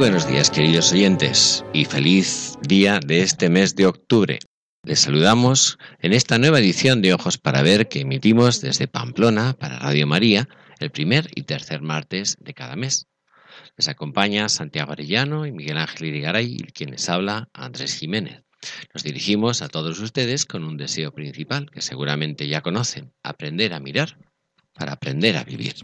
Buenos días queridos oyentes y feliz día de este mes de octubre. Les saludamos en esta nueva edición de Ojos para Ver que emitimos desde Pamplona para Radio María el primer y tercer martes de cada mes. Les acompaña Santiago Arellano y Miguel Ángel Irigaray y quienes habla Andrés Jiménez. Nos dirigimos a todos ustedes con un deseo principal que seguramente ya conocen, aprender a mirar para aprender a vivir.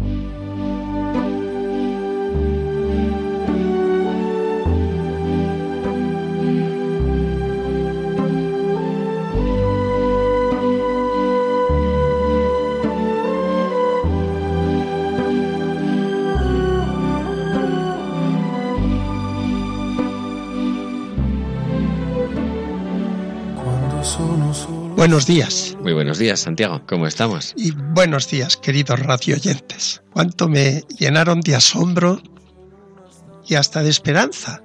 Buenos días. Muy buenos días, Santiago. ¿Cómo estamos? Y buenos días, queridos radio oyentes. Cuánto me llenaron de asombro y hasta de esperanza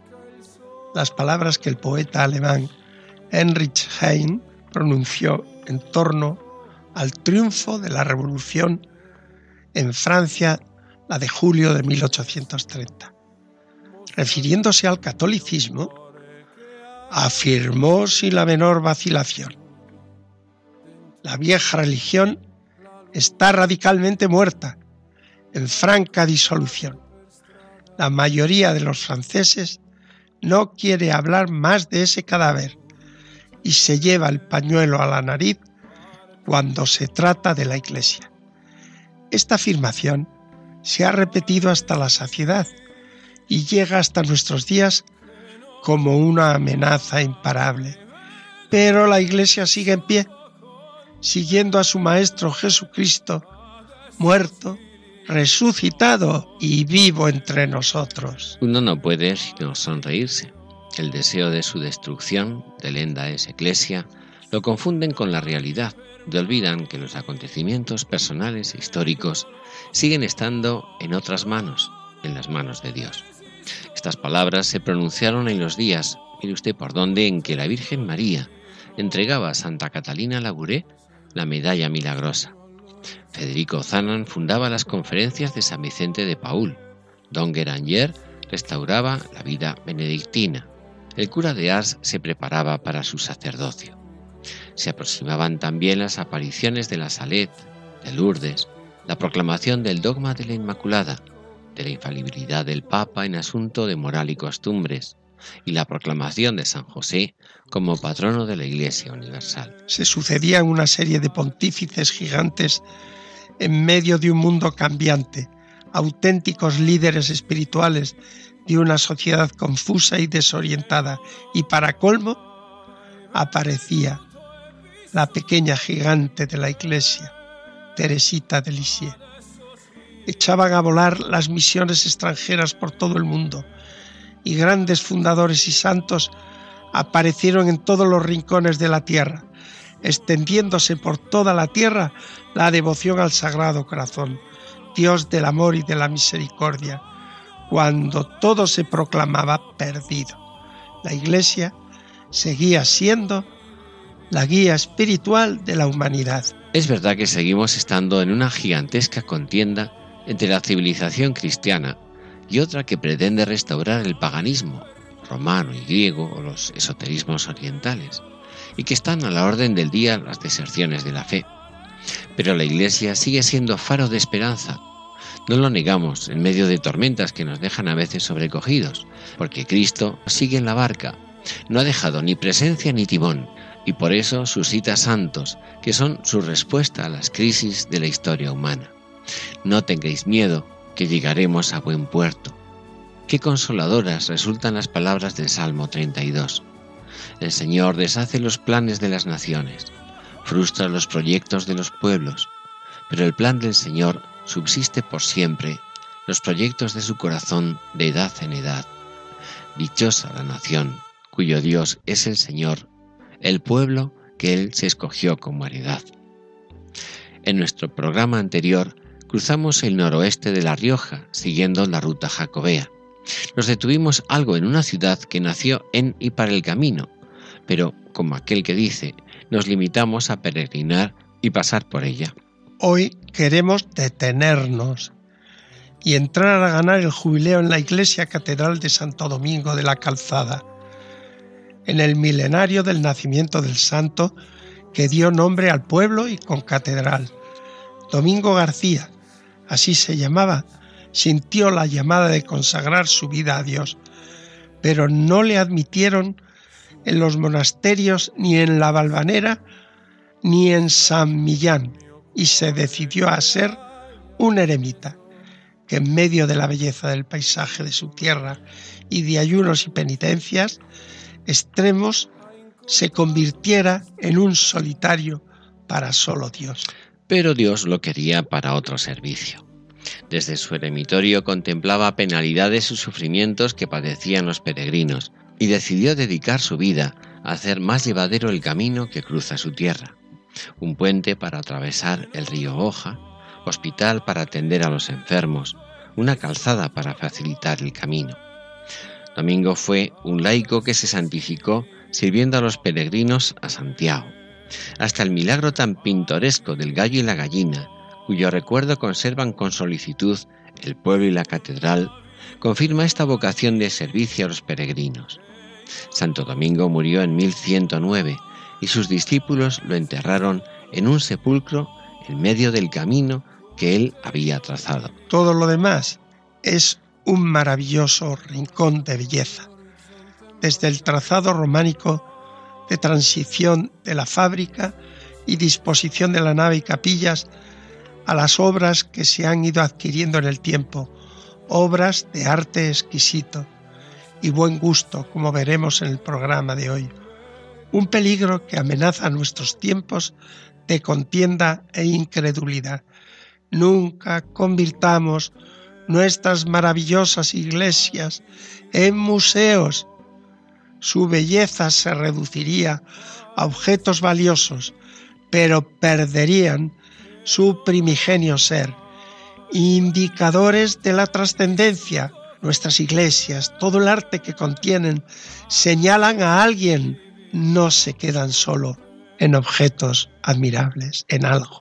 las palabras que el poeta alemán Heinrich Heine pronunció en torno al triunfo de la revolución en Francia, la de julio de 1830. Refiriéndose al catolicismo, afirmó sin la menor vacilación la vieja religión está radicalmente muerta, en franca disolución. La mayoría de los franceses no quiere hablar más de ese cadáver y se lleva el pañuelo a la nariz cuando se trata de la Iglesia. Esta afirmación se ha repetido hasta la saciedad y llega hasta nuestros días como una amenaza imparable. Pero la Iglesia sigue en pie siguiendo a su Maestro Jesucristo, muerto, resucitado y vivo entre nosotros. Uno no puede sino sonreírse. El deseo de su destrucción, de lenda es eclesia, lo confunden con la realidad y olvidan que los acontecimientos personales e históricos siguen estando en otras manos, en las manos de Dios. Estas palabras se pronunciaron en los días, mire usted por dónde, en que la Virgen María entregaba a Santa Catalina Labouré la medalla milagrosa. Federico Zanan fundaba las conferencias de San Vicente de Paul. Don Guéranger restauraba la vida benedictina. El cura de Ars se preparaba para su sacerdocio. Se aproximaban también las apariciones de la Salet, de Lourdes, la proclamación del dogma de la Inmaculada, de la infalibilidad del Papa en asunto de moral y costumbres, y la proclamación de San José como patrono de la Iglesia Universal. Se sucedían una serie de pontífices gigantes en medio de un mundo cambiante, auténticos líderes espirituales de una sociedad confusa y desorientada, y para colmo aparecía la pequeña gigante de la Iglesia, Teresita de Lisieux. Echaban a volar las misiones extranjeras por todo el mundo, y grandes fundadores y santos aparecieron en todos los rincones de la tierra, extendiéndose por toda la tierra la devoción al Sagrado Corazón, Dios del amor y de la misericordia, cuando todo se proclamaba perdido. La Iglesia seguía siendo la guía espiritual de la humanidad. Es verdad que seguimos estando en una gigantesca contienda entre la civilización cristiana y otra que pretende restaurar el paganismo romano y griego o los esoterismos orientales, y que están a la orden del día las deserciones de la fe. Pero la Iglesia sigue siendo faro de esperanza. No lo negamos en medio de tormentas que nos dejan a veces sobrecogidos, porque Cristo sigue en la barca, no ha dejado ni presencia ni timón, y por eso suscita santos, que son su respuesta a las crisis de la historia humana. No tengáis miedo, que llegaremos a buen puerto. Qué consoladoras resultan las palabras del Salmo 32. El Señor deshace los planes de las naciones, frustra los proyectos de los pueblos, pero el plan del Señor subsiste por siempre, los proyectos de su corazón de edad en edad. Dichosa la nación, cuyo Dios es el Señor, el pueblo que Él se escogió como heredad. En nuestro programa anterior cruzamos el noroeste de La Rioja, siguiendo la ruta jacobea. Nos detuvimos algo en una ciudad que nació en y para el camino, pero, como aquel que dice, nos limitamos a peregrinar y pasar por ella. Hoy queremos detenernos y entrar a ganar el jubileo en la iglesia catedral de Santo Domingo de la Calzada, en el milenario del nacimiento del santo que dio nombre al pueblo y con catedral. Domingo García, así se llamaba, sintió la llamada de consagrar su vida a Dios, pero no le admitieron en los monasterios ni en la Valvanera ni en San Millán y se decidió a ser un eremita que en medio de la belleza del paisaje de su tierra y de ayunos y penitencias extremos se convirtiera en un solitario para solo Dios. Pero Dios lo quería para otro servicio. Desde su eremitorio contemplaba penalidades y sufrimientos que padecían los peregrinos y decidió dedicar su vida a hacer más llevadero el camino que cruza su tierra. Un puente para atravesar el río Hoja, hospital para atender a los enfermos, una calzada para facilitar el camino. Domingo fue un laico que se santificó sirviendo a los peregrinos a Santiago, hasta el milagro tan pintoresco del gallo y la gallina, cuyo recuerdo conservan con solicitud el pueblo y la catedral, confirma esta vocación de servicio a los peregrinos. Santo Domingo murió en 1109 y sus discípulos lo enterraron en un sepulcro en medio del camino que él había trazado. Todo lo demás es un maravilloso rincón de belleza, desde el trazado románico de transición de la fábrica y disposición de la nave y capillas a las obras que se han ido adquiriendo en el tiempo, obras de arte exquisito y buen gusto, como veremos en el programa de hoy. Un peligro que amenaza nuestros tiempos de contienda e incredulidad. Nunca convirtamos nuestras maravillosas iglesias en museos. Su belleza se reduciría a objetos valiosos, pero perderían su primigenio ser, indicadores de la trascendencia. Nuestras iglesias, todo el arte que contienen, señalan a alguien, no se quedan solo en objetos admirables, en algo.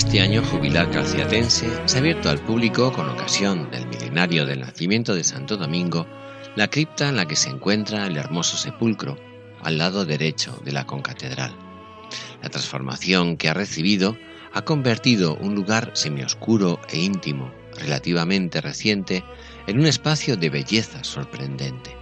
Este año jubilar calciatense se ha abierto al público con ocasión del milenario del nacimiento de Santo Domingo la cripta en la que se encuentra el hermoso sepulcro al lado derecho de la concatedral. La transformación que ha recibido ha convertido un lugar semioscuro e íntimo, relativamente reciente, en un espacio de belleza sorprendente.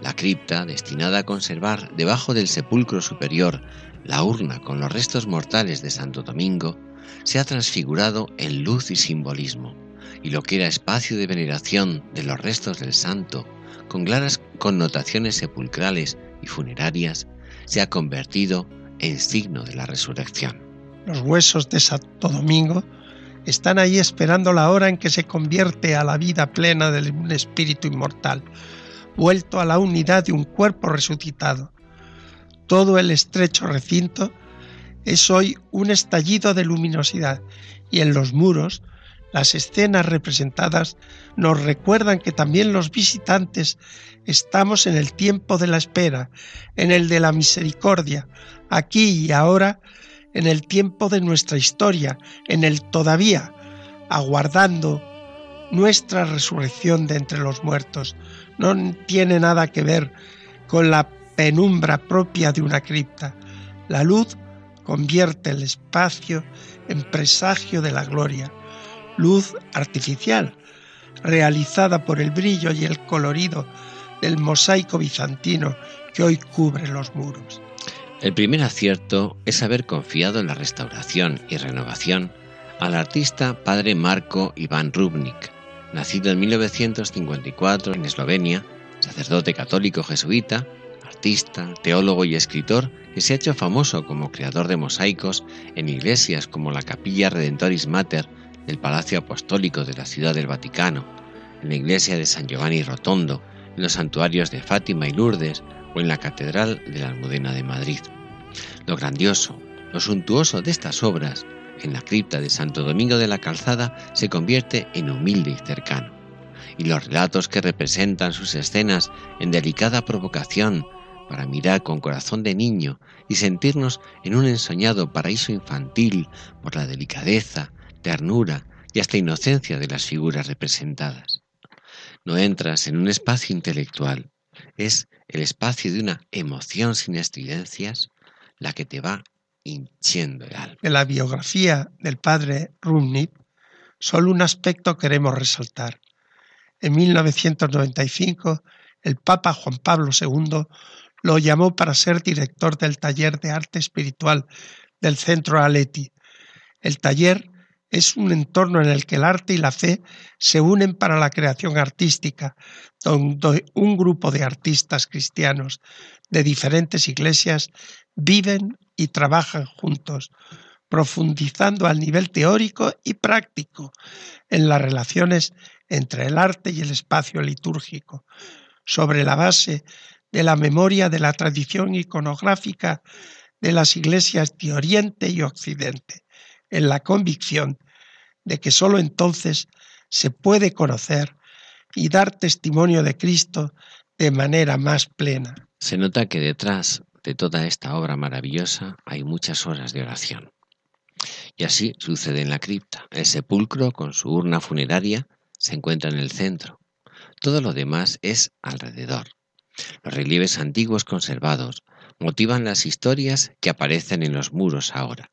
La cripta, destinada a conservar debajo del sepulcro superior la urna con los restos mortales de Santo Domingo, se ha transfigurado en luz y simbolismo, y lo que era espacio de veneración de los restos del santo, con claras connotaciones sepulcrales y funerarias, se ha convertido en signo de la resurrección. Los huesos de Santo Domingo están ahí esperando la hora en que se convierte a la vida plena de un espíritu inmortal, vuelto a la unidad de un cuerpo resucitado. Todo el estrecho recinto es hoy un estallido de luminosidad y en los muros las escenas representadas nos recuerdan que también los visitantes estamos en el tiempo de la espera, en el de la misericordia, aquí y ahora, en el tiempo de nuestra historia, en el todavía, aguardando nuestra resurrección de entre los muertos. No tiene nada que ver con la penumbra propia de una cripta. La luz convierte el espacio en presagio de la gloria luz artificial, realizada por el brillo y el colorido del mosaico bizantino que hoy cubre los muros. El primer acierto es haber confiado en la restauración y renovación al artista padre Marco Iván Rubnik, nacido en 1954 en Eslovenia, sacerdote católico jesuita, artista, teólogo y escritor que se ha hecho famoso como creador de mosaicos en iglesias como la Capilla Redentoris Mater el Palacio Apostólico de la Ciudad del Vaticano, en la iglesia de San Giovanni Rotondo, en los santuarios de Fátima y Lourdes o en la Catedral de la Almudena de Madrid. Lo grandioso, lo suntuoso de estas obras en la cripta de Santo Domingo de la Calzada se convierte en humilde y cercano, y los relatos que representan sus escenas en delicada provocación para mirar con corazón de niño y sentirnos en un ensoñado paraíso infantil por la delicadeza, ternura y hasta inocencia de las figuras representadas. No entras en un espacio intelectual, es el espacio de una emoción sin estridencias la que te va hinchiendo el alma. En la biografía del padre Rumnip, solo un aspecto queremos resaltar. En 1995, el Papa Juan Pablo II lo llamó para ser director del taller de arte espiritual del Centro Aleti. El taller es un entorno en el que el arte y la fe se unen para la creación artística, donde un grupo de artistas cristianos de diferentes iglesias viven y trabajan juntos, profundizando al nivel teórico y práctico en las relaciones entre el arte y el espacio litúrgico, sobre la base de la memoria de la tradición iconográfica de las iglesias de Oriente y Occidente en la convicción de que sólo entonces se puede conocer y dar testimonio de Cristo de manera más plena. Se nota que detrás de toda esta obra maravillosa hay muchas horas de oración. Y así sucede en la cripta. El sepulcro con su urna funeraria se encuentra en el centro. Todo lo demás es alrededor. Los relieves antiguos conservados motivan las historias que aparecen en los muros ahora.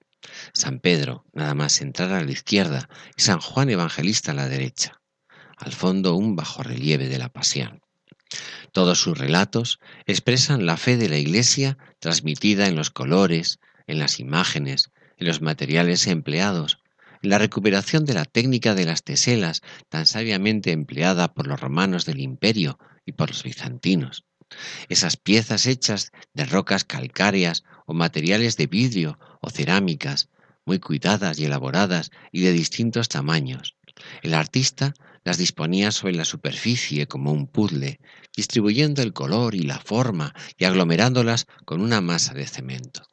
San Pedro, nada más entrar a la izquierda, y San Juan Evangelista a la derecha. Al fondo un bajorrelieve de la pasión. Todos sus relatos expresan la fe de la Iglesia transmitida en los colores, en las imágenes, en los materiales empleados, en la recuperación de la técnica de las teselas tan sabiamente empleada por los romanos del imperio y por los bizantinos. Esas piezas hechas de rocas calcáreas o materiales de vidrio o cerámicas, muy cuidadas y elaboradas y de distintos tamaños. El artista las disponía sobre la superficie como un puzzle, distribuyendo el color y la forma y aglomerándolas con una masa de cemento.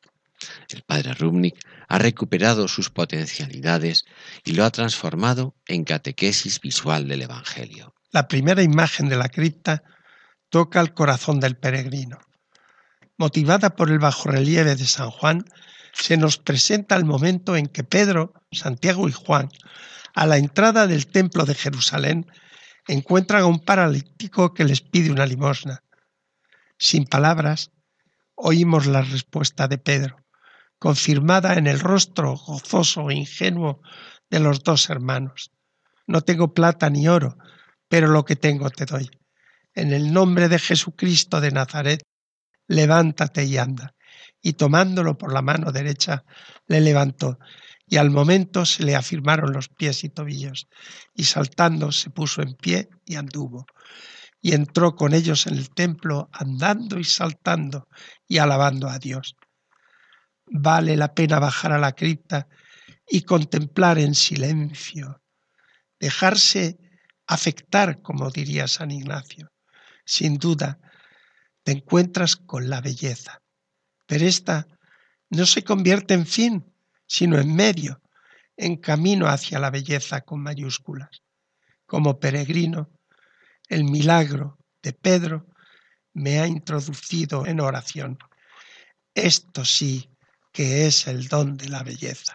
El padre Rubnik ha recuperado sus potencialidades y lo ha transformado en catequesis visual del Evangelio. La primera imagen de la cripta toca el corazón del peregrino. Motivada por el bajorrelieve de San Juan, se nos presenta el momento en que Pedro, Santiago y Juan, a la entrada del templo de Jerusalén, encuentran a un paralítico que les pide una limosna. Sin palabras, oímos la respuesta de Pedro, confirmada en el rostro gozoso e ingenuo de los dos hermanos. No tengo plata ni oro, pero lo que tengo te doy. En el nombre de Jesucristo de Nazaret, levántate y anda. Y tomándolo por la mano derecha, le levantó, y al momento se le afirmaron los pies y tobillos, y saltando se puso en pie y anduvo, y entró con ellos en el templo, andando y saltando y alabando a Dios. vale la pena bajar a la cripta y contemplar en silencio, dejarse afectar, como diría San Ignacio. Sin duda, te encuentras con la belleza, pero esta no se convierte en fin, sino en medio, en camino hacia la belleza con mayúsculas. Como peregrino, el milagro de Pedro me ha introducido en oración. Esto sí que es el don de la belleza.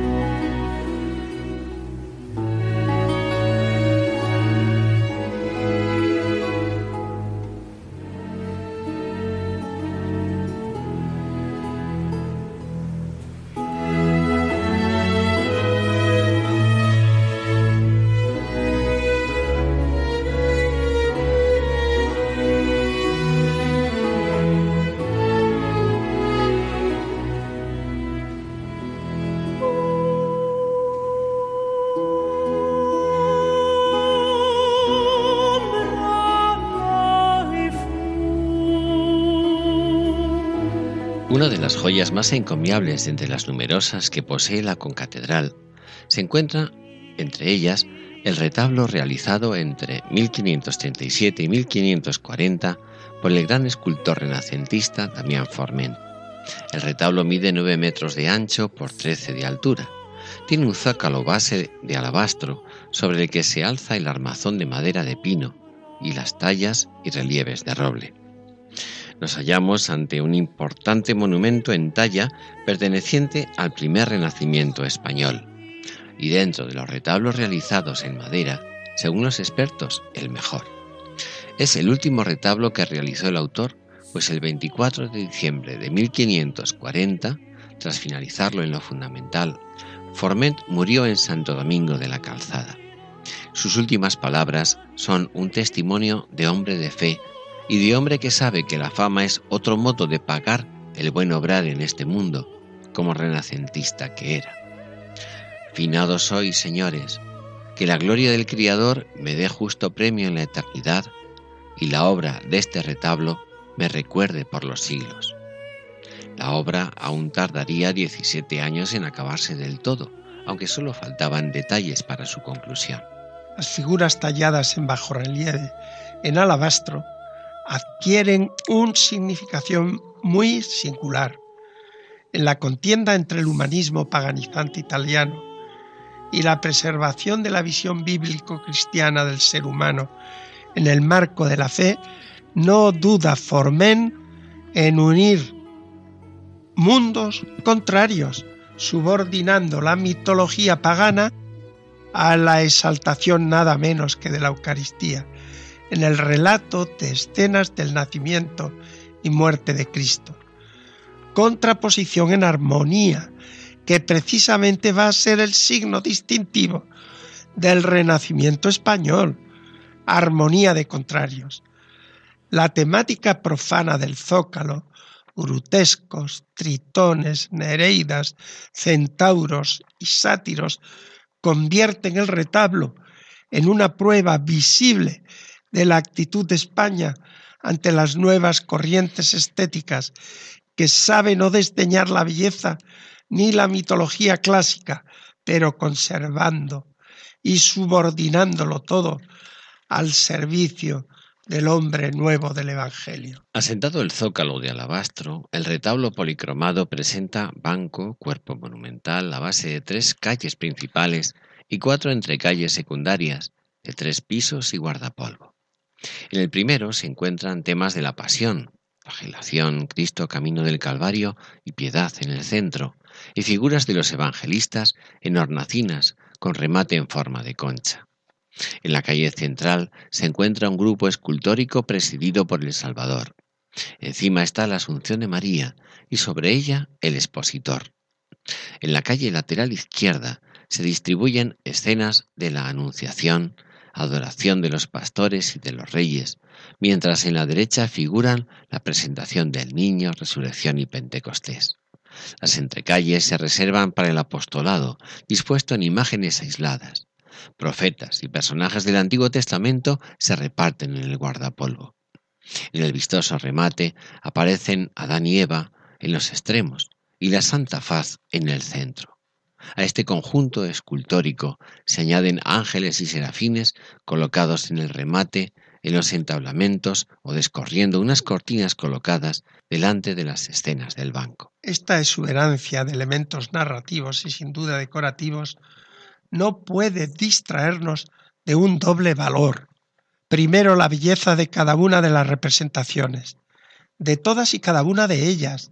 Más encomiables entre las numerosas que posee la concatedral se encuentra entre ellas el retablo realizado entre 1537 y 1540 por el gran escultor renacentista Damián Forment. El retablo mide 9 metros de ancho por 13 de altura. Tiene un zócalo base de alabastro sobre el que se alza el armazón de madera de pino y las tallas y relieves de roble nos hallamos ante un importante monumento en talla perteneciente al primer renacimiento español, y dentro de los retablos realizados en madera, según los expertos, el mejor. Es el último retablo que realizó el autor, pues el 24 de diciembre de 1540, tras finalizarlo en lo fundamental, Forment murió en Santo Domingo de la Calzada. Sus últimas palabras son un testimonio de hombre de fe y de hombre que sabe que la fama es otro modo de pagar el buen obrar en este mundo, como renacentista que era. Finado soy, señores, que la gloria del Criador me dé justo premio en la eternidad y la obra de este retablo me recuerde por los siglos. La obra aún tardaría 17 años en acabarse del todo, aunque solo faltaban detalles para su conclusión. Las figuras talladas en bajo relieve en alabastro adquieren una significación muy singular. En la contienda entre el humanismo paganizante italiano y la preservación de la visión bíblico-cristiana del ser humano en el marco de la fe, no duda Formen en unir mundos contrarios, subordinando la mitología pagana a la exaltación nada menos que de la Eucaristía en el relato de escenas del nacimiento y muerte de Cristo. Contraposición en armonía, que precisamente va a ser el signo distintivo del renacimiento español, armonía de contrarios. La temática profana del zócalo, grutescos, tritones, nereidas, centauros y sátiros, convierten el retablo en una prueba visible de la actitud de España ante las nuevas corrientes estéticas que saben no desdeñar la belleza ni la mitología clásica, pero conservando y subordinándolo todo al servicio del hombre nuevo del Evangelio. Asentado el zócalo de alabastro, el retablo policromado presenta banco, cuerpo monumental, a base de tres calles principales y cuatro entrecalles secundarias, de tres pisos y guardapolvo. En el primero se encuentran temas de la pasión, flagelación, Cristo, camino del Calvario y piedad en el centro, y figuras de los evangelistas en hornacinas con remate en forma de concha. En la calle central se encuentra un grupo escultórico presidido por el Salvador. Encima está la Asunción de María y sobre ella el expositor. En la calle lateral izquierda se distribuyen escenas de la Anunciación, adoración de los pastores y de los reyes, mientras en la derecha figuran la presentación del niño, resurrección y Pentecostés. Las entrecalles se reservan para el apostolado, dispuesto en imágenes aisladas. Profetas y personajes del Antiguo Testamento se reparten en el guardapolvo. En el vistoso remate aparecen Adán y Eva en los extremos y la Santa Faz en el centro. A este conjunto escultórico se añaden ángeles y serafines colocados en el remate, en los entablamentos o descorriendo unas cortinas colocadas delante de las escenas del banco. Esta exuberancia de elementos narrativos y sin duda decorativos no puede distraernos de un doble valor. Primero, la belleza de cada una de las representaciones, de todas y cada una de ellas.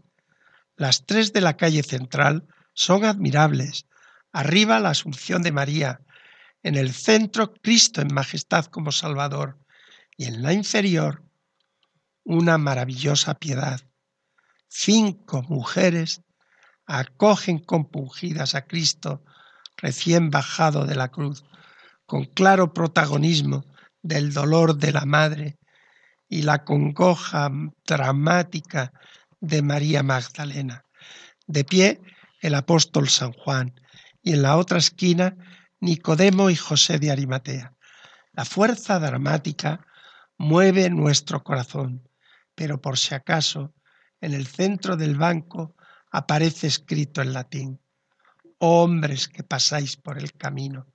Las tres de la calle central son admirables. Arriba la Asunción de María, en el centro Cristo en majestad como Salvador y en la inferior una maravillosa piedad. Cinco mujeres acogen compungidas a Cristo recién bajado de la cruz, con claro protagonismo del dolor de la madre y la congoja dramática de María Magdalena. De pie el apóstol San Juan y en la otra esquina Nicodemo y José de Arimatea. La fuerza dramática mueve nuestro corazón, pero por si acaso en el centro del banco aparece escrito en latín, hombres que pasáis por el camino,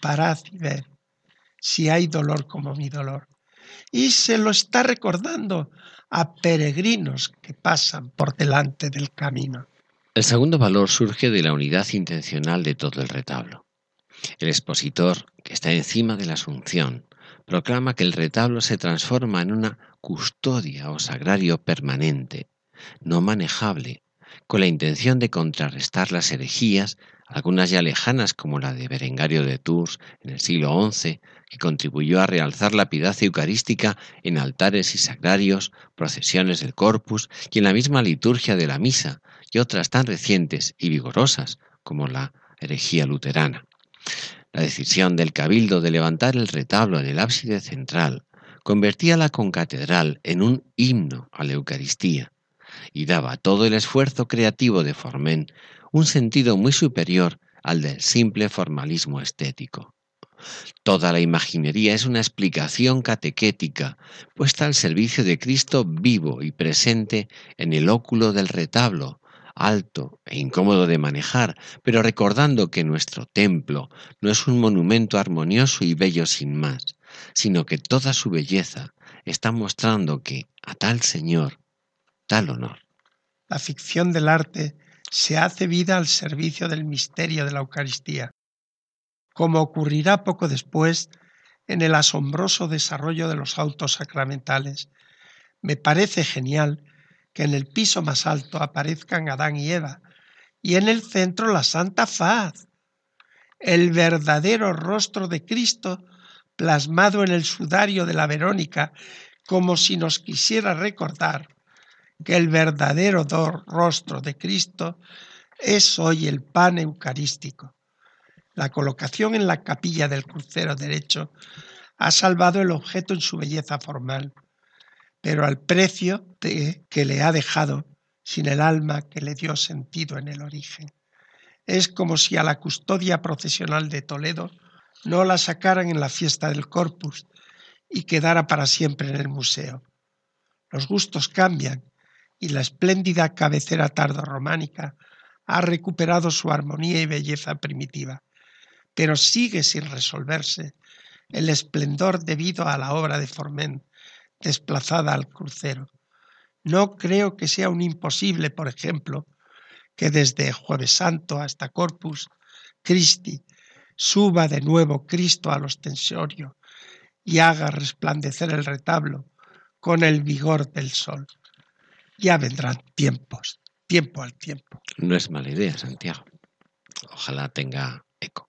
parad y ver si hay dolor como mi dolor. Y se lo está recordando a peregrinos que pasan por delante del camino. El segundo valor surge de la unidad intencional de todo el retablo. El expositor, que está encima de la Asunción, proclama que el retablo se transforma en una custodia o sagrario permanente, no manejable, con la intención de contrarrestar las herejías, algunas ya lejanas como la de Berengario de Tours en el siglo XI, que contribuyó a realzar la piedad eucarística en altares y sagrarios, procesiones del corpus y en la misma liturgia de la misa, y otras tan recientes y vigorosas como la herejía luterana. La decisión del cabildo de levantar el retablo en el ábside central convertía la concatedral en un himno a la Eucaristía y daba a todo el esfuerzo creativo de Formen un sentido muy superior al del simple formalismo estético. Toda la imaginería es una explicación catequética puesta al servicio de Cristo vivo y presente en el óculo del retablo, alto e incómodo de manejar, pero recordando que nuestro templo no es un monumento armonioso y bello sin más, sino que toda su belleza está mostrando que a tal Señor, tal honor. La ficción del arte se hace vida al servicio del misterio de la Eucaristía, como ocurrirá poco después en el asombroso desarrollo de los autos sacramentales. Me parece genial que en el piso más alto aparezcan Adán y Eva, y en el centro la Santa Faz, el verdadero rostro de Cristo plasmado en el sudario de la Verónica, como si nos quisiera recordar que el verdadero rostro de Cristo es hoy el pan eucarístico. La colocación en la capilla del crucero derecho ha salvado el objeto en su belleza formal, pero al precio de, que le ha dejado sin el alma que le dio sentido en el origen. Es como si a la custodia procesional de Toledo no la sacaran en la fiesta del Corpus y quedara para siempre en el museo. Los gustos cambian y la espléndida cabecera tardorrománica ha recuperado su armonía y belleza primitiva, pero sigue sin resolverse el esplendor debido a la obra de Forment desplazada al crucero. No creo que sea un imposible, por ejemplo, que desde Jueves Santo hasta Corpus Christi suba de nuevo Cristo al ostensorio y haga resplandecer el retablo con el vigor del sol. Ya vendrán tiempos, tiempo al tiempo. No es mala idea, Santiago. Ojalá tenga eco.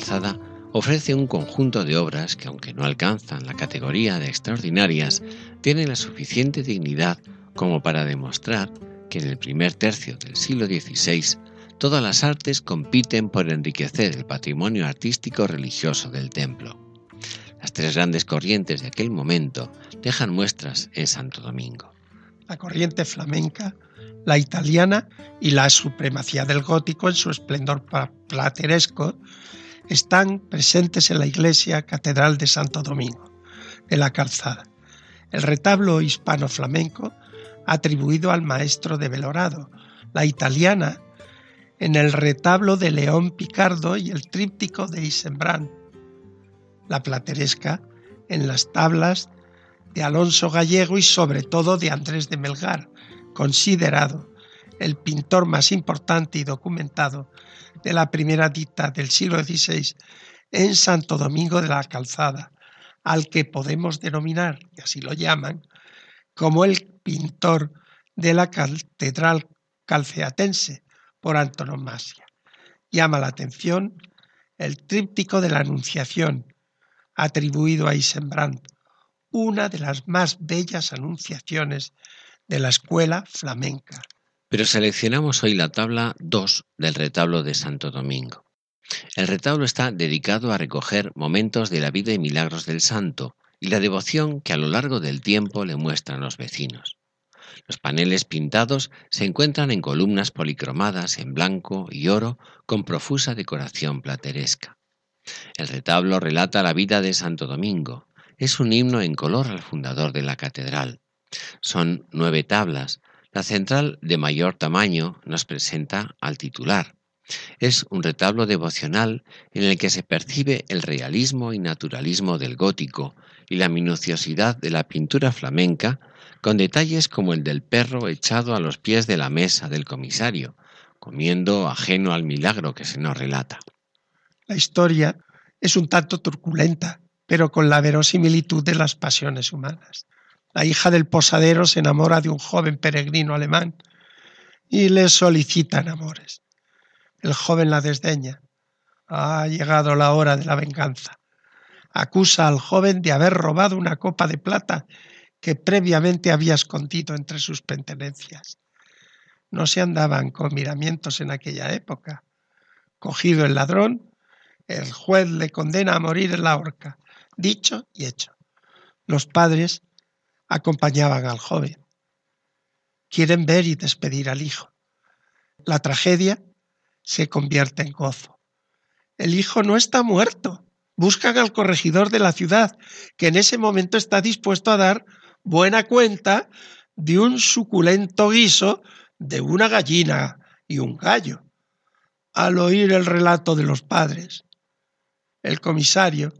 Calzada ofrece un conjunto de obras que, aunque no alcanzan la categoría de extraordinarias, tienen la suficiente dignidad como para demostrar que en el primer tercio del siglo XVI todas las artes compiten por enriquecer el patrimonio artístico religioso del templo. Las tres grandes corrientes de aquel momento dejan muestras en Santo Domingo. La corriente flamenca, la italiana y la supremacía del gótico en su esplendor plateresco están presentes en la iglesia Catedral de Santo Domingo, de la Calzada. El retablo hispano-flamenco atribuido al maestro de Belorado, la italiana en el retablo de León Picardo y el tríptico de Isembrán, la plateresca en las tablas de Alonso Gallego y sobre todo de Andrés de Melgar, considerado el pintor más importante y documentado de la primera dicta del siglo XVI en Santo Domingo de la Calzada, al que podemos denominar, y así lo llaman, como el pintor de la catedral calceatense por antonomasia. Llama la atención el tríptico de la Anunciación, atribuido a Isenbrand, una de las más bellas anunciaciones de la escuela flamenca. Pero seleccionamos hoy la tabla 2 del retablo de Santo Domingo. El retablo está dedicado a recoger momentos de la vida y milagros del santo y la devoción que a lo largo del tiempo le muestran los vecinos. Los paneles pintados se encuentran en columnas policromadas en blanco y oro con profusa decoración plateresca. El retablo relata la vida de Santo Domingo. Es un himno en color al fundador de la catedral. Son nueve tablas, la central de mayor tamaño nos presenta al titular. Es un retablo devocional en el que se percibe el realismo y naturalismo del gótico y la minuciosidad de la pintura flamenca, con detalles como el del perro echado a los pies de la mesa del comisario, comiendo ajeno al milagro que se nos relata. La historia es un tanto turculenta, pero con la verosimilitud de las pasiones humanas. La hija del posadero se enamora de un joven peregrino alemán y le solicitan amores. El joven la desdeña. Ha llegado la hora de la venganza. Acusa al joven de haber robado una copa de plata que previamente había escondido entre sus pertenencias. No se andaban con miramientos en aquella época. Cogido el ladrón, el juez le condena a morir en la horca. Dicho y hecho. Los padres acompañaban al joven. Quieren ver y despedir al hijo. La tragedia se convierte en gozo. El hijo no está muerto. Buscan al corregidor de la ciudad, que en ese momento está dispuesto a dar buena cuenta de un suculento guiso de una gallina y un gallo. Al oír el relato de los padres, el comisario,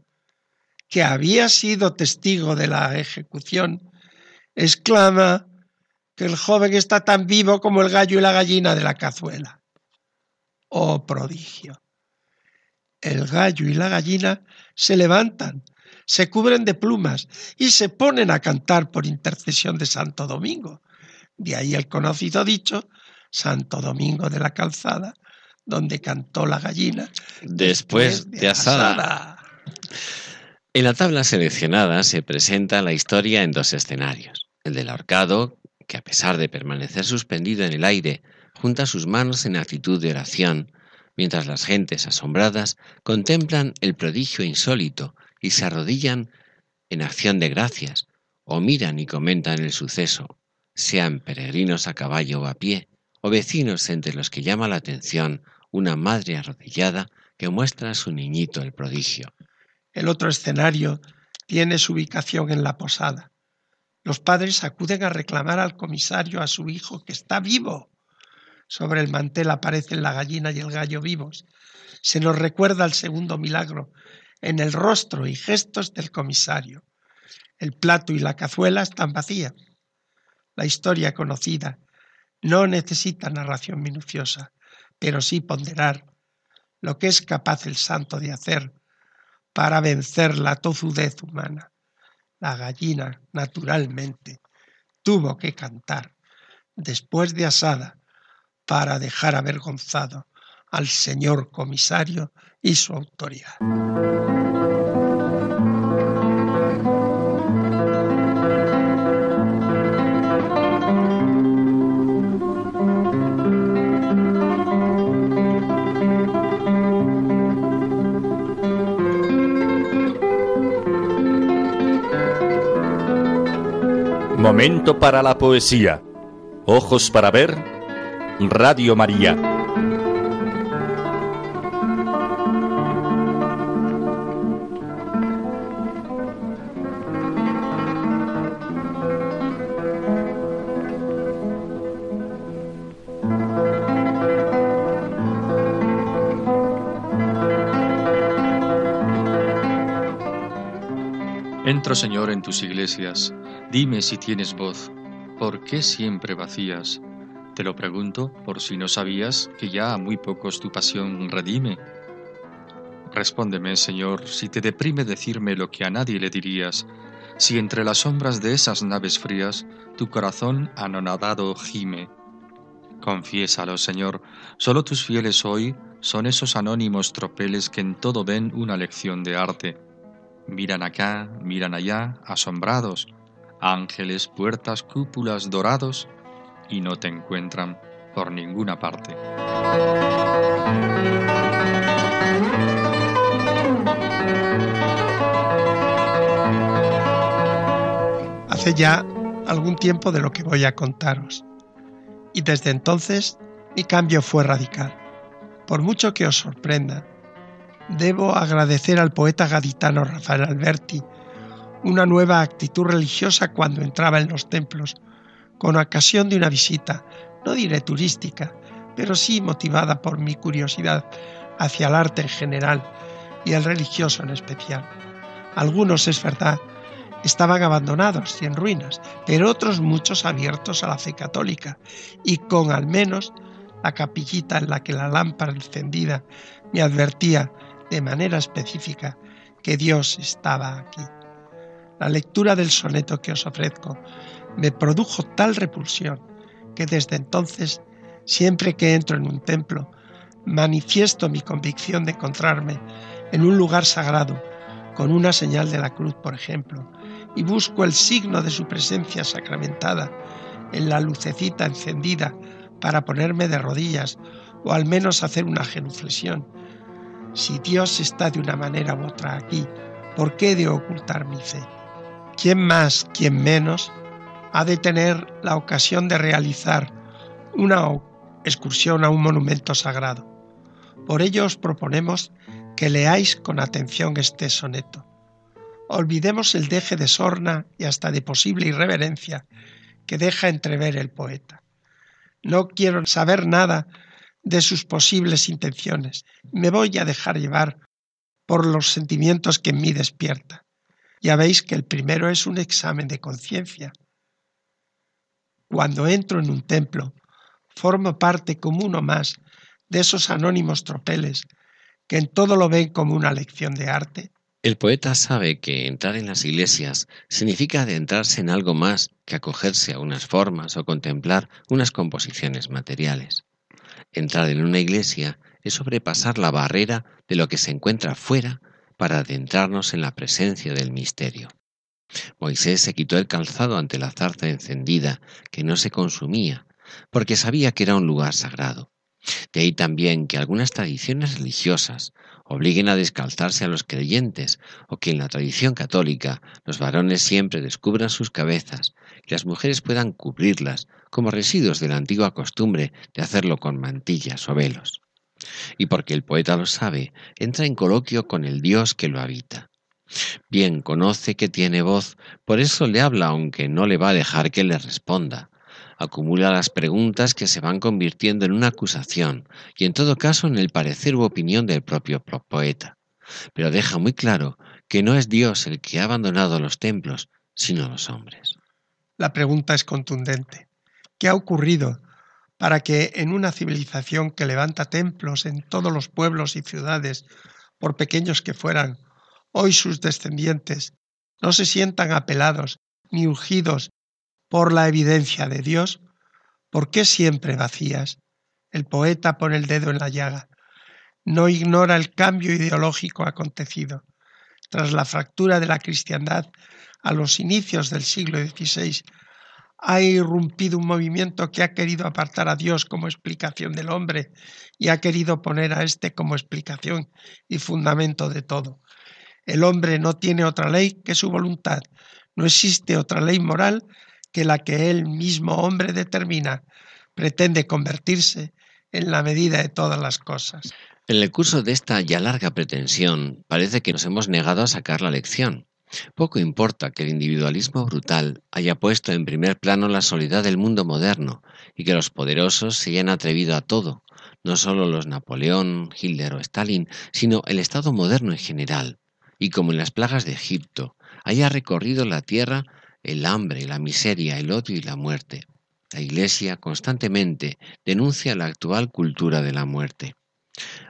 que había sido testigo de la ejecución, exclama que el joven está tan vivo como el gallo y la gallina de la cazuela. Oh prodigio. El gallo y la gallina se levantan, se cubren de plumas y se ponen a cantar por intercesión de Santo Domingo. De ahí el conocido dicho, Santo Domingo de la Calzada, donde cantó la gallina después, de, asada. En la tabla seleccionada se presenta la historia en dos escenarios. El del ahorcado, que a pesar de permanecer suspendido en el aire, junta sus manos en actitud de oración, mientras las gentes asombradas contemplan el prodigio insólito y se arrodillan en acción de gracias, o miran y comentan el suceso, sean peregrinos a caballo o a pie, o vecinos entre los que llama la atención una madre arrodillada que muestra a su niñito el prodigio. El otro escenario tiene su ubicación en la posada. Los padres acuden a reclamar al comisario a su hijo que está vivo. Sobre el mantel aparecen la gallina y el gallo vivos. Se nos recuerda el segundo milagro en el rostro y gestos del comisario. El plato y la cazuela están vacías. La historia conocida no necesita narración minuciosa, pero sí ponderar lo que es capaz el santo de hacer para vencer la tozudez humana. La gallina, naturalmente, tuvo que cantar después de asada para dejar avergonzado al señor comisario y su autoridad. Momento para la poesía. Ojos para ver. Radio María. Entro, Señor, en tus iglesias. Dime si tienes voz. ¿Por qué siempre vacías? Te lo pregunto por si no sabías que ya a muy pocos tu pasión redime. Respóndeme, Señor, si te deprime decirme lo que a nadie le dirías, si entre las sombras de esas naves frías tu corazón anonadado gime. Confiésalo, Señor, solo tus fieles hoy son esos anónimos tropeles que en todo ven una lección de arte Miran acá, miran allá, asombrados, ángeles, puertas, cúpulas dorados, y no te encuentran por ninguna parte. Hace ya algún tiempo de lo que voy a contaros, y desde entonces mi cambio fue radical. Por mucho que os sorprenda, debo agradecer al poeta gaditano Rafael Alberti una nueva actitud religiosa cuando entraba en los templos, con ocasión de una visita, no diré turística, pero sí motivada por mi curiosidad hacia el arte en general y el religioso en especial. Algunos, es verdad, estaban abandonados y en ruinas, pero otros muchos abiertos a la fe católica y con al menos la capillita en la que la lámpara encendida me advertía de manera específica que Dios estaba aquí. La lectura del soneto que os ofrezco me produjo tal repulsión que desde entonces, siempre que entro en un templo, manifiesto mi convicción de encontrarme en un lugar sagrado, con una señal de la cruz, por ejemplo, y busco el signo de su presencia sacramentada en la lucecita encendida para ponerme de rodillas o al menos hacer una genuflexión si Dios está de una manera u otra aquí, ¿por qué de ocultar mi fe? ¿Quién más, quién menos, ha de tener la ocasión de realizar una excursión a un monumento sagrado? Por ello os proponemos que leáis con atención este soneto. Olvidemos el deje de sorna y hasta de posible irreverencia que deja entrever el poeta. No quiero saber nada de sus posibles intenciones. Me voy a dejar llevar por los sentimientos que en mí despierta. Ya veis que el primero es un examen de conciencia. Cuando entro en un templo, formo parte como uno más de esos anónimos tropeles que en todo lo ven como una lección de arte. El poeta sabe que entrar en las iglesias significa adentrarse en algo más que acogerse a unas formas o contemplar unas composiciones materiales. Entrar en una iglesia es sobrepasar la barrera de lo que se encuentra fuera para adentrarnos en la presencia del misterio. Moisés se quitó el calzado ante la zarza encendida que no se consumía, porque sabía que era un lugar sagrado. De ahí también que algunas tradiciones religiosas obliguen a descalzarse a los creyentes o que en la tradición católica los varones siempre descubran sus cabezas y las mujeres puedan cubrirlas como residuos de la antigua costumbre de hacerlo con mantillas o velos. Y porque el poeta lo sabe, entra en coloquio con el Dios que lo habita. Bien conoce que tiene voz, por eso le habla aunque no le va a dejar que le responda acumula las preguntas que se van convirtiendo en una acusación y en todo caso en el parecer u opinión del propio poeta. Pero deja muy claro que no es Dios el que ha abandonado los templos, sino los hombres. La pregunta es contundente. ¿Qué ha ocurrido para que en una civilización que levanta templos en todos los pueblos y ciudades, por pequeños que fueran, hoy sus descendientes no se sientan apelados ni urgidos por la evidencia de Dios, ¿por qué siempre vacías? El poeta pone el dedo en la llaga. no ignora el cambio ideológico acontecido. Tras la fractura de la cristiandad a los inicios del siglo XVI, ha irrumpido un movimiento que ha querido apartar a Dios como explicación del hombre y ha querido poner a éste como explicación y fundamento de todo. El hombre no tiene otra ley que su voluntad. No existe otra ley moral que la que él mismo hombre determina. Pretende convertirse en la medida de todas las cosas. En el curso de esta ya larga pretensión parece que nos hemos negado a sacar la lección. Poco importa que el individualismo brutal haya puesto en primer plano la soledad del mundo moderno y que los poderosos se hayan atrevido a todo, no solo los Napoleón, Hitler o Stalin, sino el Estado moderno en general, y como en las plagas de Egipto, haya recorrido la tierra el hambre, la miseria, el odio y la muerte. La Iglesia constantemente denuncia la actual cultura de la muerte.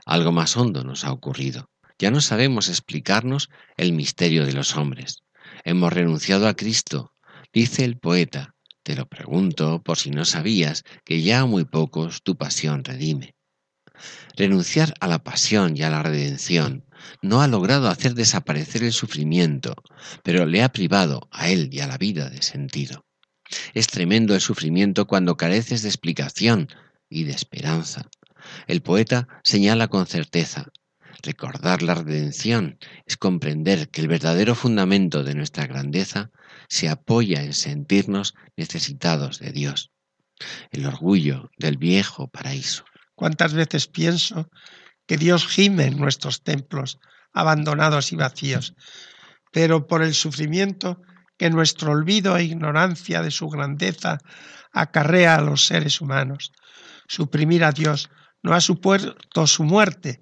Algo más hondo nos ha ocurrido. Ya no sabemos explicarnos el misterio de los hombres. Hemos renunciado a Cristo, dice el poeta. Te lo pregunto por si no sabías que ya muy pocos tu pasión redime. Renunciar a la pasión y a la redención no ha logrado hacer desaparecer el sufrimiento, pero le ha privado a él y a la vida de sentido. Es tremendo el sufrimiento cuando careces de explicación y de esperanza. El poeta señala con certeza, recordar la redención es comprender que el verdadero fundamento de nuestra grandeza se apoya en sentirnos necesitados de Dios, el orgullo del viejo paraíso. ¿Cuántas veces pienso que Dios gime en nuestros templos abandonados y vacíos, pero por el sufrimiento que nuestro olvido e ignorancia de su grandeza acarrea a los seres humanos. Suprimir a Dios no ha supuesto su muerte,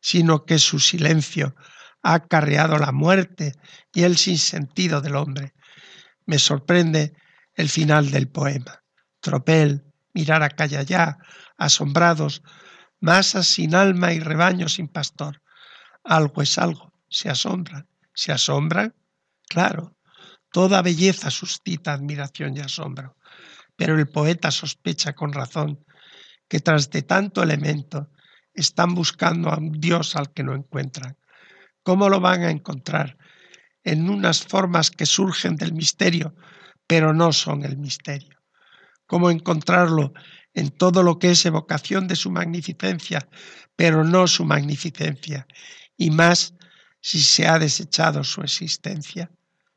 sino que su silencio ha acarreado la muerte y el sinsentido del hombre. Me sorprende el final del poema. Tropel, mirar acá y allá, asombrados, masas sin alma y rebaño sin pastor. Algo es algo, se asombran. ¿Se asombran? Claro, toda belleza suscita admiración y asombro, pero el poeta sospecha con razón que tras de tanto elemento están buscando a un Dios al que no encuentran. ¿Cómo lo van a encontrar? En unas formas que surgen del misterio, pero no son el misterio. ¿Cómo encontrarlo en todo lo que es evocación de su magnificencia, pero no su magnificencia, y más si se ha desechado su existencia.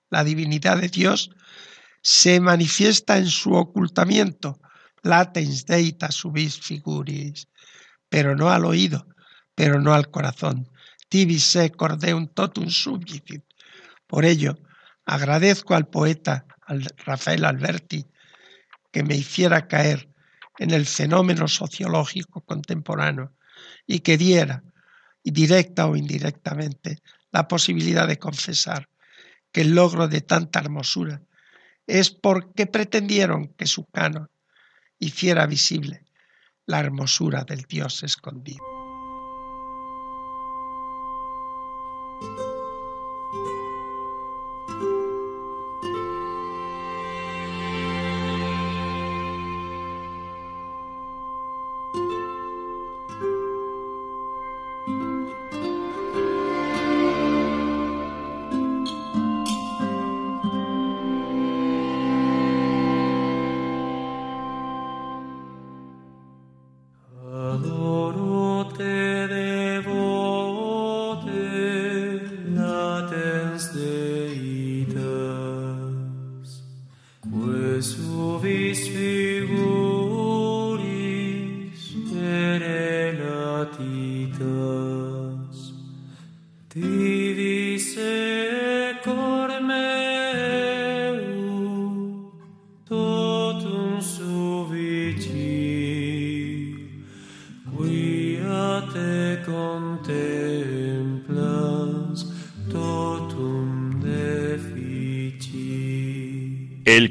La divinidad de Dios se manifiesta en su ocultamiento, latens deita subis figuris, pero no al oído, pero no al corazón. Tibi se cordeum totum subjicit. Por ello, agradezco al poeta al Rafael Alberti que me hiciera caer en el fenómeno sociológico contemporáneo y que diera, directa o indirectamente, la posibilidad de confesar que el logro de tanta hermosura es porque pretendieron que su canon hiciera visible la hermosura del Dios escondido.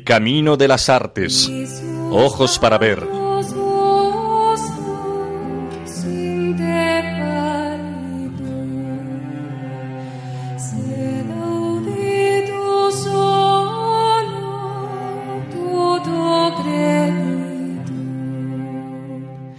Camino de las artes. Ojos para ver.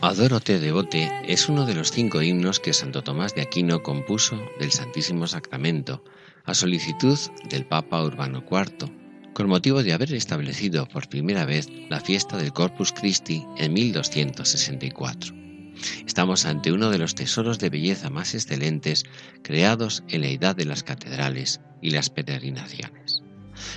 Adoro te devote es uno de los cinco himnos que Santo Tomás de Aquino compuso del Santísimo Sacramento a solicitud del Papa Urbano IV, con motivo de haber establecido por primera vez la fiesta del Corpus Christi en 1264. Estamos ante uno de los tesoros de belleza más excelentes creados en la edad de las catedrales y las peregrinaciones.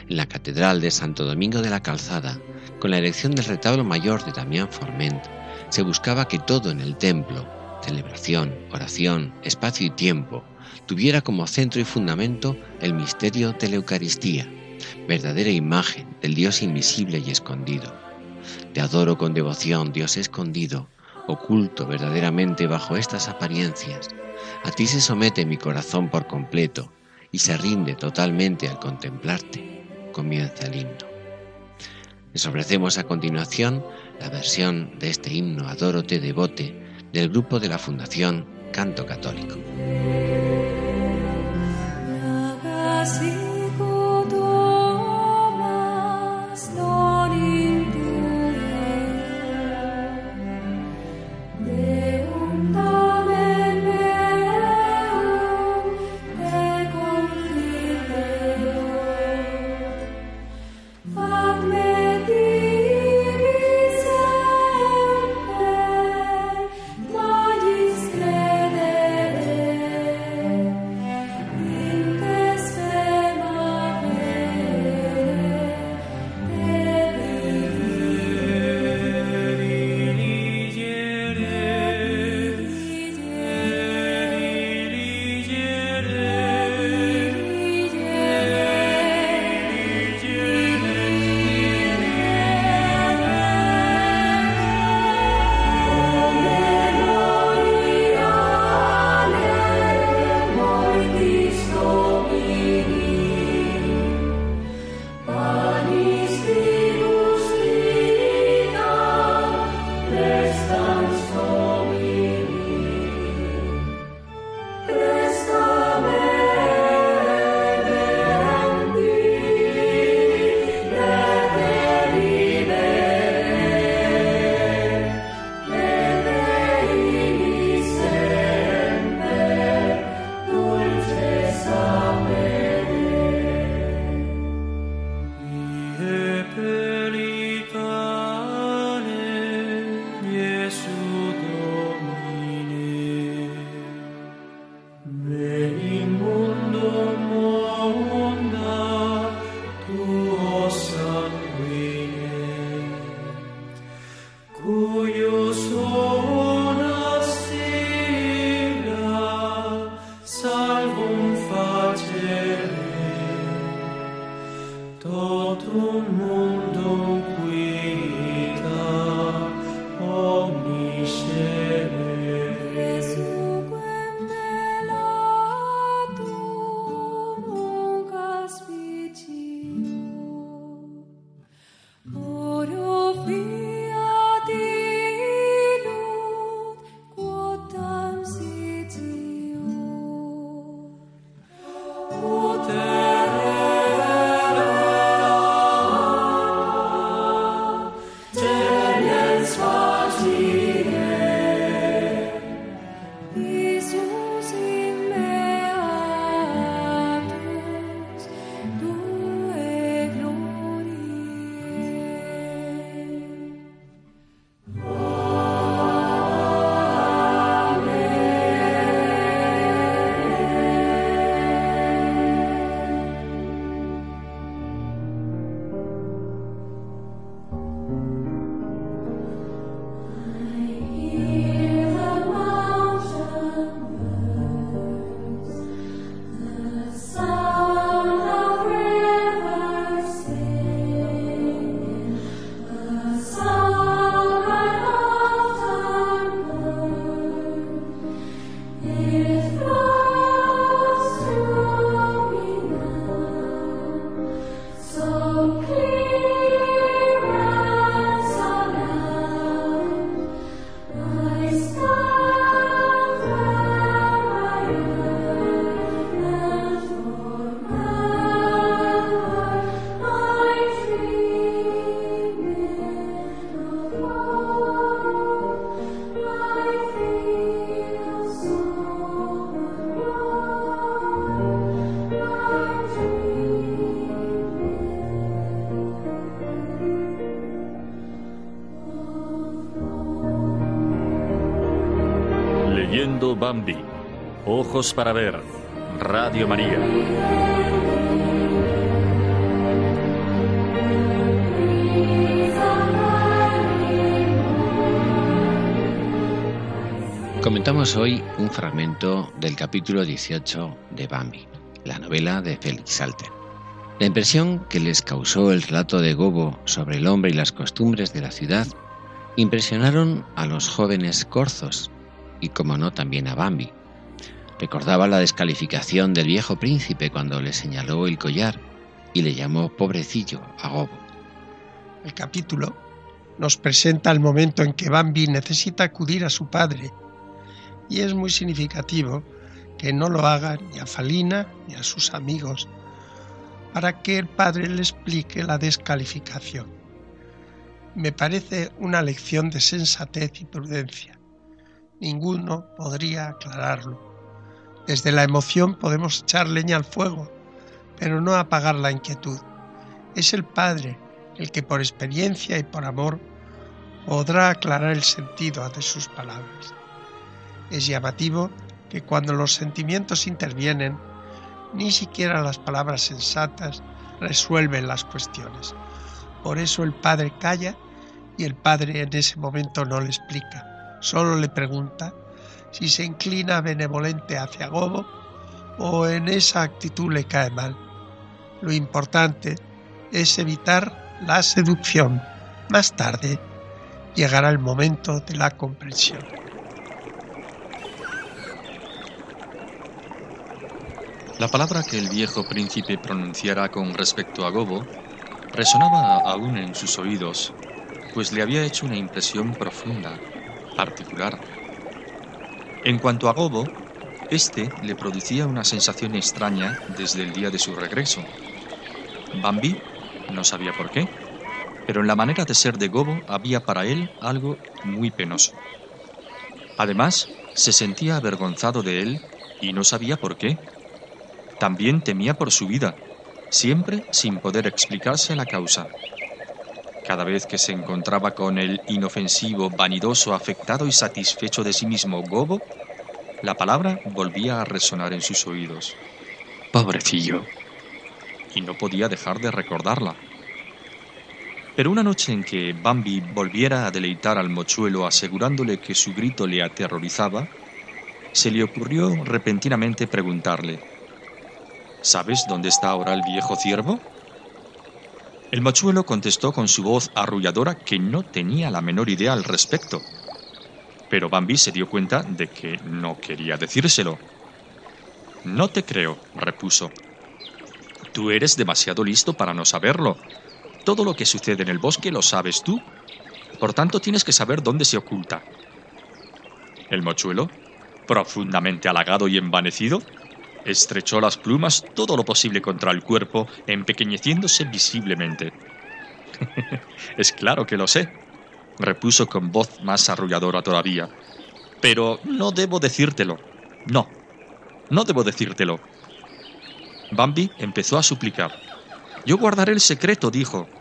En la Catedral de Santo Domingo de la Calzada, con la erección del retablo mayor de Damián Forment, se buscaba que todo en el templo, celebración, oración, espacio y tiempo, tuviera como centro y fundamento el misterio de la Eucaristía, verdadera imagen del Dios invisible y escondido. Te adoro con devoción, Dios escondido, oculto verdaderamente bajo estas apariencias. A ti se somete mi corazón por completo y se rinde totalmente al contemplarte. Comienza el himno. Les ofrecemos a continuación la versión de este himno Adoro te devote del grupo de la Fundación Canto Católico. Escuchando Bambi. Ojos para ver. Radio María. Comentamos hoy un fragmento del capítulo 18 de Bambi, la novela de Félix Salte. La impresión que les causó el relato de Gobo sobre el hombre y las costumbres de la ciudad impresionaron a los jóvenes corzos y, como no, también a Bambi. Recordaba la descalificación del viejo príncipe cuando le señaló el collar y le llamó pobrecillo a Gobo. El capítulo nos presenta el momento en que Bambi necesita acudir a su padre y es muy significativo que no lo haga ni a Falina ni a sus amigos para que el padre le explique la descalificación. Me parece una lección de sensatez y prudencia. Ninguno podría aclararlo. Desde la emoción podemos echar leña al fuego, pero no apagar la inquietud. Es el Padre el que por experiencia y por amor podrá aclarar el sentido de sus palabras. Es llamativo que cuando los sentimientos intervienen, ni siquiera las palabras sensatas resuelven las cuestiones. Por eso el padre calla y el padre en ese momento no le explica, solo le pregunta si se inclina benevolente hacia Gobo o en esa actitud le cae mal. Lo importante es evitar la seducción. Más tarde llegará el momento de la comprensión. La palabra que el viejo príncipe pronunciara con respecto a Gobo resonaba aún en sus oídos, pues le había hecho una impresión profunda, particular. En cuanto a Gobo, este le producía una sensación extraña desde el día de su regreso. Bambi no sabía por qué, pero en la manera de ser de Gobo había para él algo muy penoso. Además, se sentía avergonzado de él y no sabía por qué. También temía por su vida, siempre sin poder explicarse la causa. Cada vez que se encontraba con el inofensivo, vanidoso, afectado y satisfecho de sí mismo Gobo, la palabra volvía a resonar en sus oídos. Pobrecillo. Y no podía dejar de recordarla. Pero una noche en que Bambi volviera a deleitar al mochuelo asegurándole que su grito le aterrorizaba, se le ocurrió repentinamente preguntarle, ¿Sabes dónde está ahora el viejo ciervo? El mochuelo contestó con su voz arrulladora que no tenía la menor idea al respecto. Pero Bambi se dio cuenta de que no quería decírselo. No te creo, repuso. Tú eres demasiado listo para no saberlo. Todo lo que sucede en el bosque lo sabes tú. Por tanto, tienes que saber dónde se oculta. El mochuelo, profundamente halagado y envanecido, Estrechó las plumas todo lo posible contra el cuerpo, empequeñeciéndose visiblemente. es claro que lo sé, repuso con voz más arrulladora todavía. Pero no debo decírtelo. No, no debo decírtelo. Bambi empezó a suplicar. Yo guardaré el secreto, dijo.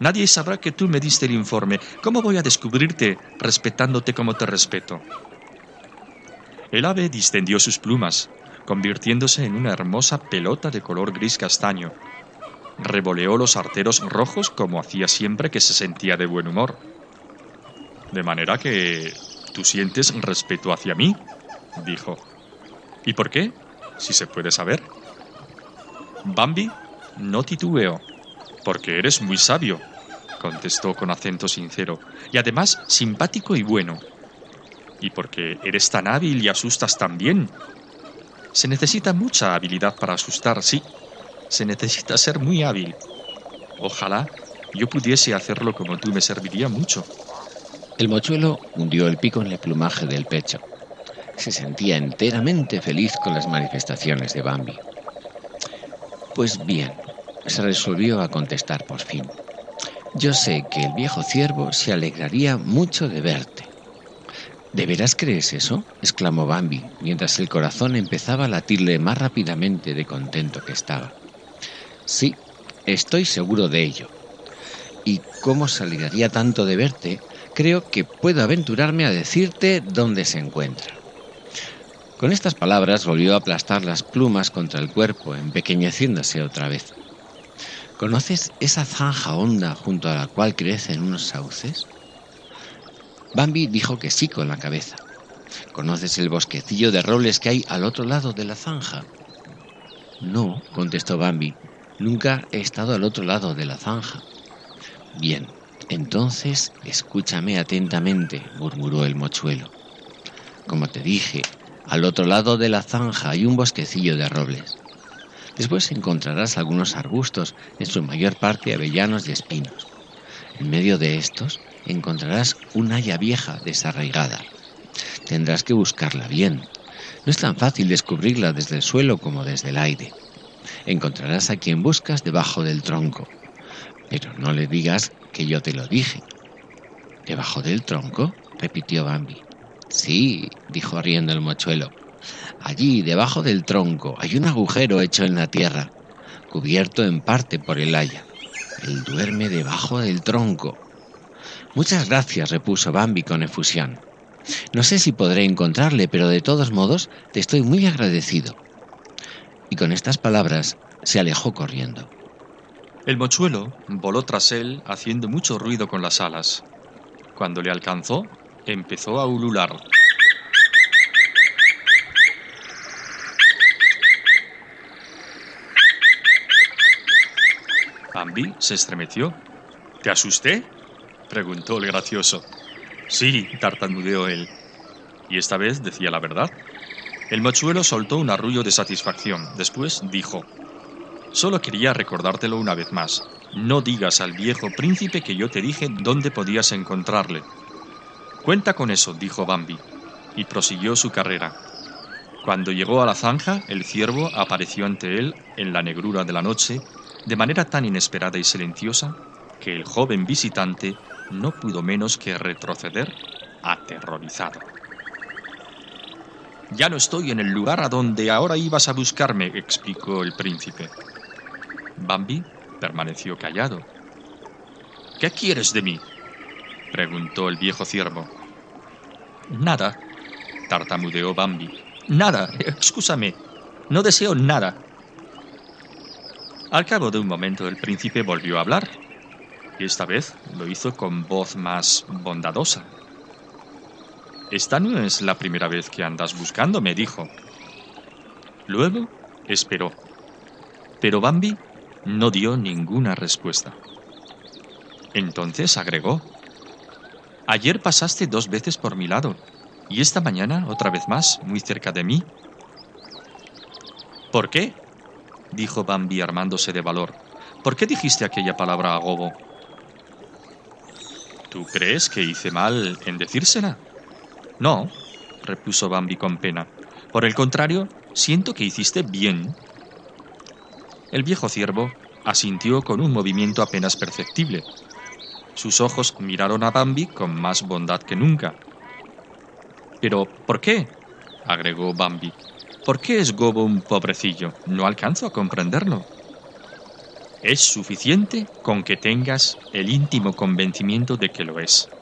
Nadie sabrá que tú me diste el informe. ¿Cómo voy a descubrirte respetándote como te respeto? El ave distendió sus plumas, convirtiéndose en una hermosa pelota de color gris castaño. Revoleó los arteros rojos como hacía siempre que se sentía de buen humor. De manera que... ¿Tú sientes respeto hacia mí? dijo. ¿Y por qué? Si se puede saber. Bambi no titubeó, porque eres muy sabio, contestó con acento sincero, y además simpático y bueno. Y porque eres tan hábil y asustas tan bien, se necesita mucha habilidad para asustar, sí. Se necesita ser muy hábil. Ojalá yo pudiese hacerlo como tú me serviría mucho. El mochuelo hundió el pico en el plumaje del pecho. Se sentía enteramente feliz con las manifestaciones de Bambi. Pues bien, se resolvió a contestar por fin. Yo sé que el viejo ciervo se alegraría mucho de verte. ¿De veras crees eso? exclamó Bambi, mientras el corazón empezaba a latirle más rápidamente de contento que estaba. Sí, estoy seguro de ello. Y como se alegraría tanto de verte, creo que puedo aventurarme a decirte dónde se encuentra. Con estas palabras volvió a aplastar las plumas contra el cuerpo, empequeñeciéndose otra vez. ¿Conoces esa zanja honda junto a la cual crecen unos sauces? Bambi dijo que sí con la cabeza. ¿Conoces el bosquecillo de robles que hay al otro lado de la zanja? No, contestó Bambi. Nunca he estado al otro lado de la zanja. Bien, entonces escúchame atentamente, murmuró el mochuelo. Como te dije, al otro lado de la zanja hay un bosquecillo de robles. Después encontrarás algunos arbustos, en su mayor parte avellanos y espinos. En medio de estos encontrarás una haya vieja desarraigada. Tendrás que buscarla bien. No es tan fácil descubrirla desde el suelo como desde el aire. Encontrarás a quien buscas debajo del tronco. Pero no le digas que yo te lo dije. ¿Debajo del tronco? repitió Bambi. Sí, dijo riendo el mochuelo. Allí, debajo del tronco, hay un agujero hecho en la tierra, cubierto en parte por el haya. Él duerme debajo del tronco. Muchas gracias, repuso Bambi con efusión. No sé si podré encontrarle, pero de todos modos te estoy muy agradecido. Y con estas palabras se alejó corriendo. El mochuelo voló tras él haciendo mucho ruido con las alas. Cuando le alcanzó, empezó a ulular. Bambi se estremeció. ¿Te asusté? Preguntó el gracioso. Sí, tartamudeó él. Y esta vez decía la verdad. El mochuelo soltó un arrullo de satisfacción. Después dijo, Solo quería recordártelo una vez más. No digas al viejo príncipe que yo te dije dónde podías encontrarle. Cuenta con eso, dijo Bambi, y prosiguió su carrera. Cuando llegó a la zanja, el ciervo apareció ante él en la negrura de la noche de manera tan inesperada y silenciosa que el joven visitante no pudo menos que retroceder aterrorizado. Ya no estoy en el lugar a donde ahora ibas a buscarme, explicó el príncipe. Bambi permaneció callado. ¿Qué quieres de mí? preguntó el viejo ciervo. Nada, tartamudeó Bambi. Nada, excúsame. No deseo nada. Al cabo de un momento el príncipe volvió a hablar, y esta vez lo hizo con voz más bondadosa. Esta no es la primera vez que andas buscando, me dijo. Luego esperó, pero Bambi no dio ninguna respuesta. Entonces agregó, Ayer pasaste dos veces por mi lado, y esta mañana otra vez más, muy cerca de mí. ¿Por qué? dijo Bambi armándose de valor. ¿Por qué dijiste aquella palabra a Gobo? ¿Tú crees que hice mal en decírsela? No, repuso Bambi con pena. Por el contrario, siento que hiciste bien. El viejo ciervo asintió con un movimiento apenas perceptible. Sus ojos miraron a Bambi con más bondad que nunca. Pero, ¿por qué? agregó Bambi. ¿Por qué es Gobo un pobrecillo? No alcanzo a comprenderlo. Es suficiente con que tengas el íntimo convencimiento de que lo es.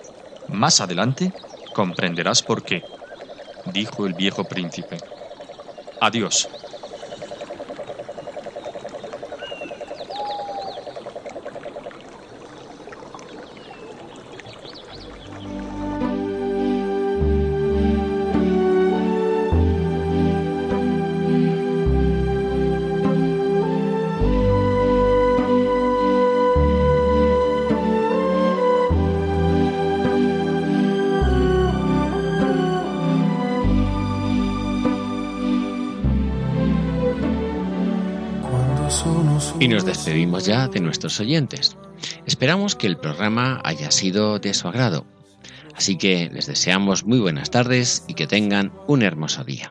Más adelante comprenderás por qué, dijo el viejo príncipe. Adiós. Nos despedimos ya de nuestros oyentes. Esperamos que el programa haya sido de su agrado. Así que les deseamos muy buenas tardes y que tengan un hermoso día.